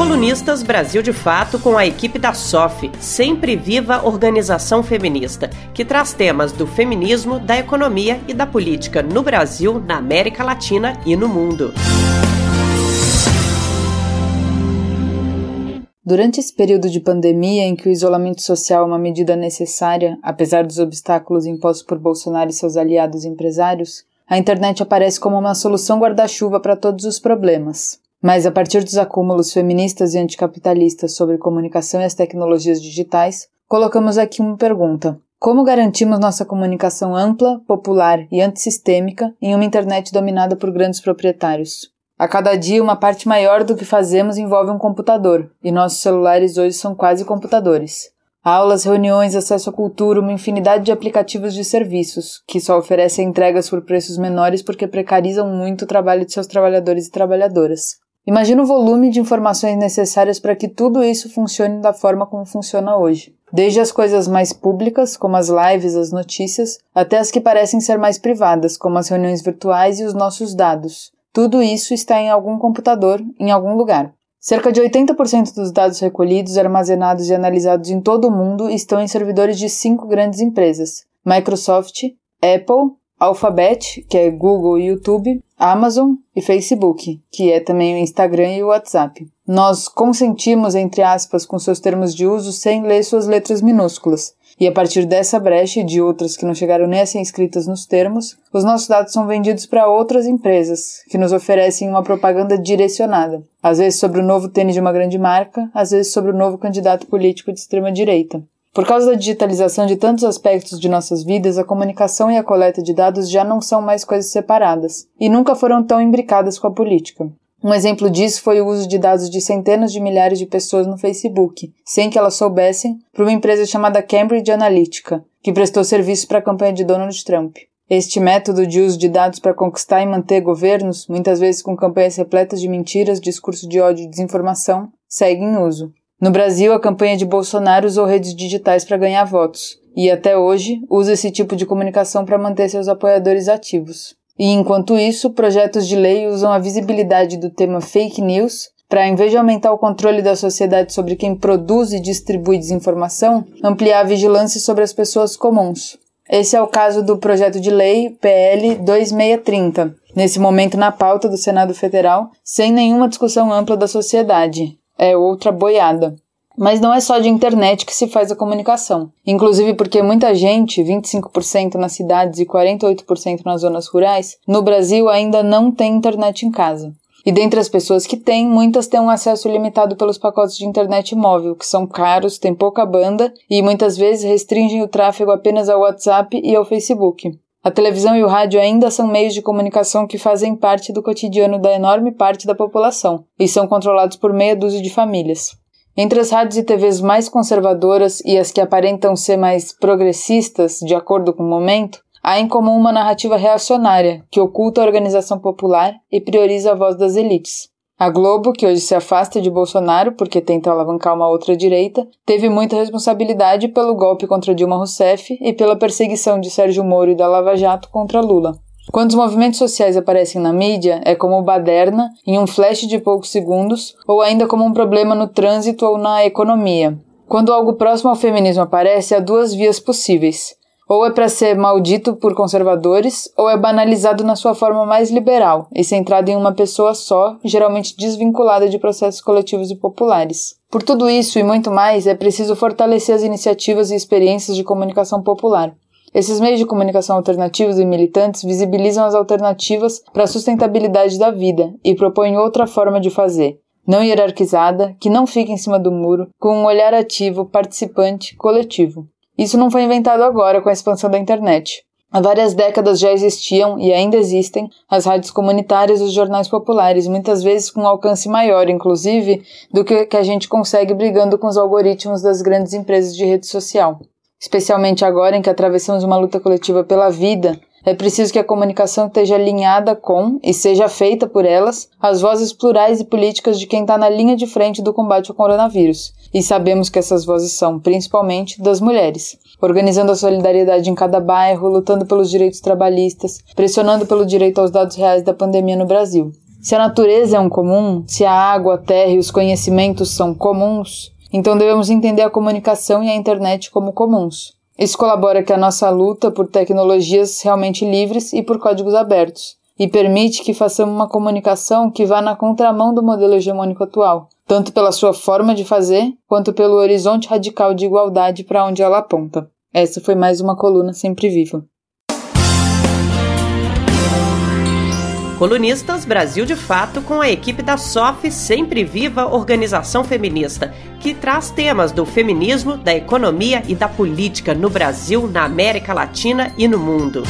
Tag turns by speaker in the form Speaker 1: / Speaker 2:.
Speaker 1: Colunistas Brasil de Fato com a equipe da SOF, Sempre Viva Organização Feminista, que traz temas do feminismo, da economia e da política no Brasil, na América Latina e no mundo.
Speaker 2: Durante esse período de pandemia em que o isolamento social é uma medida necessária, apesar dos obstáculos impostos por Bolsonaro e seus aliados empresários, a internet aparece como uma solução guarda-chuva para todos os problemas. Mas a partir dos acúmulos feministas e anticapitalistas sobre comunicação e as tecnologias digitais, colocamos aqui uma pergunta: como garantimos nossa comunicação ampla, popular e antissistêmica em uma internet dominada por grandes proprietários? A cada dia, uma parte maior do que fazemos envolve um computador, e nossos celulares hoje são quase computadores. Aulas, reuniões, acesso à cultura, uma infinidade de aplicativos de serviços, que só oferecem entregas por preços menores porque precarizam muito o trabalho de seus trabalhadores e trabalhadoras. Imagina o volume de informações necessárias para que tudo isso funcione da forma como funciona hoje. Desde as coisas mais públicas, como as lives, as notícias, até as que parecem ser mais privadas, como as reuniões virtuais e os nossos dados. Tudo isso está em algum computador, em algum lugar. Cerca de 80% dos dados recolhidos, armazenados e analisados em todo o mundo estão em servidores de cinco grandes empresas: Microsoft, Apple, Alphabet, que é Google e YouTube, Amazon e Facebook, que é também o Instagram e o WhatsApp. Nós consentimos, entre aspas, com seus termos de uso sem ler suas letras minúsculas. E a partir dessa brecha e de outras que não chegaram nem a ser inscritas nos termos, os nossos dados são vendidos para outras empresas, que nos oferecem uma propaganda direcionada, às vezes sobre o novo tênis de uma grande marca, às vezes sobre o novo candidato político de extrema direita. Por causa da digitalização de tantos aspectos de nossas vidas, a comunicação e a coleta de dados já não são mais coisas separadas, e nunca foram tão imbricadas com a política. Um exemplo disso foi o uso de dados de centenas de milhares de pessoas no Facebook, sem que elas soubessem, por uma empresa chamada Cambridge Analytica, que prestou serviço para a campanha de Donald Trump. Este método de uso de dados para conquistar e manter governos, muitas vezes com campanhas repletas de mentiras, discurso de ódio e desinformação, segue em uso. No Brasil, a campanha de Bolsonaro usou redes digitais para ganhar votos, e até hoje usa esse tipo de comunicação para manter seus apoiadores ativos. E enquanto isso, projetos de lei usam a visibilidade do tema fake news para, em vez de aumentar o controle da sociedade sobre quem produz e distribui desinformação, ampliar a vigilância sobre as pessoas comuns. Esse é o caso do projeto de lei PL 2630, nesse momento na pauta do Senado Federal, sem nenhuma discussão ampla da sociedade, é outra boiada. Mas não é só de internet que se faz a comunicação. Inclusive porque muita gente, 25% nas cidades e 48% nas zonas rurais, no Brasil ainda não tem internet em casa. E dentre as pessoas que têm, muitas têm um acesso limitado pelos pacotes de internet móvel, que são caros, têm pouca banda e muitas vezes restringem o tráfego apenas ao WhatsApp e ao Facebook. A televisão e o rádio ainda são meios de comunicação que fazem parte do cotidiano da enorme parte da população e são controlados por meia dúzia de famílias. Entre as rádios e TVs mais conservadoras e as que aparentam ser mais progressistas, de acordo com o momento, há em comum uma narrativa reacionária que oculta a organização popular e prioriza a voz das elites. A Globo, que hoje se afasta de Bolsonaro porque tenta alavancar uma outra direita, teve muita responsabilidade pelo golpe contra Dilma Rousseff e pela perseguição de Sérgio Moro e da Lava Jato contra Lula. Quando os movimentos sociais aparecem na mídia, é como baderna, em um flash de poucos segundos, ou ainda como um problema no trânsito ou na economia. Quando algo próximo ao feminismo aparece, há duas vias possíveis. Ou é para ser maldito por conservadores, ou é banalizado na sua forma mais liberal e centrado em uma pessoa só, geralmente desvinculada de processos coletivos e populares. Por tudo isso e muito mais, é preciso fortalecer as iniciativas e experiências de comunicação popular. Esses meios de comunicação alternativos e militantes visibilizam as alternativas para a sustentabilidade da vida e propõem outra forma de fazer, não hierarquizada, que não fica em cima do muro, com um olhar ativo, participante, coletivo. Isso não foi inventado agora com a expansão da internet. Há várias décadas já existiam e ainda existem as rádios comunitárias e os jornais populares, muitas vezes com um alcance maior, inclusive, do que, a gente consegue brigando com os algoritmos das grandes empresas de rede social. Especialmente agora em que atravessamos uma luta coletiva pela vida, é preciso que a comunicação esteja alinhada com e seja feita por elas as vozes plurais e políticas de quem está na linha de frente do combate ao coronavírus. E sabemos que essas vozes são, principalmente, das mulheres, organizando a solidariedade em cada bairro, lutando pelos direitos trabalhistas, pressionando pelo direito aos dados reais da pandemia no Brasil. Se a natureza é um comum, se a água, a terra e os conhecimentos são comuns, então devemos entender a comunicação e a internet como comuns. Isso colabora que a nossa luta por tecnologias realmente livres e por códigos abertos, e permite que façamos uma comunicação que vá na contramão do modelo hegemônico atual, tanto pela sua forma de fazer, quanto pelo horizonte radical de igualdade para onde ela aponta. Essa foi mais uma coluna sempre viva.
Speaker 1: Colunistas Brasil de Fato com a equipe da SOF Sempre Viva Organização Feminista, que traz temas do feminismo, da economia e da política no Brasil, na América Latina e no mundo.